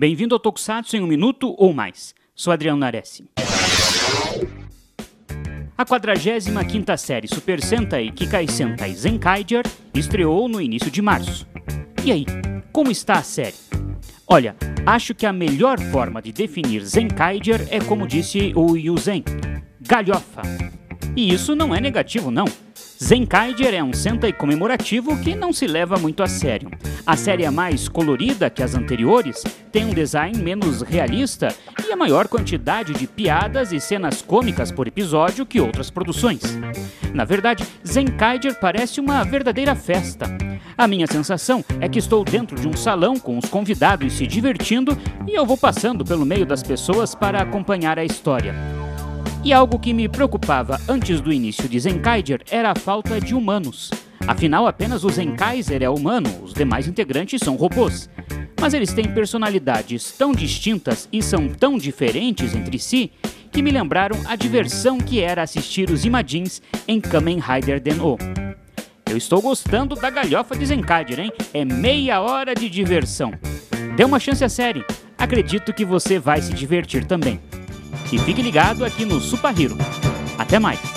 Bem-vindo ao Tokusatsu em um minuto ou mais. Sou Adriano Nares. A 45ª série Super Sentai Kikai Sentai Zenkaiger estreou no início de março. E aí, como está a série? Olha, acho que a melhor forma de definir Zenkaiger é como disse o Yuzen, galhofa. E isso não é negativo não. Zenkaiger é um Sentai comemorativo que não se leva muito a sério. A série é mais colorida que as anteriores, tem um design menos realista e a maior quantidade de piadas e cenas cômicas por episódio que outras produções. Na verdade, Zenkaiger parece uma verdadeira festa. A minha sensação é que estou dentro de um salão com os convidados se divertindo e eu vou passando pelo meio das pessoas para acompanhar a história. E algo que me preocupava antes do início de Zenkaiger era a falta de humanos. Afinal, apenas o Zenkaiser é humano, os demais integrantes são robôs. Mas eles têm personalidades tão distintas e são tão diferentes entre si que me lembraram a diversão que era assistir os Imagins em Kamen Rider Den-O. Eu estou gostando da galhofa de Zenkaiger, hein? É meia hora de diversão. Dê uma chance à série. Acredito que você vai se divertir também. E fique ligado aqui no Super Hero. Até mais!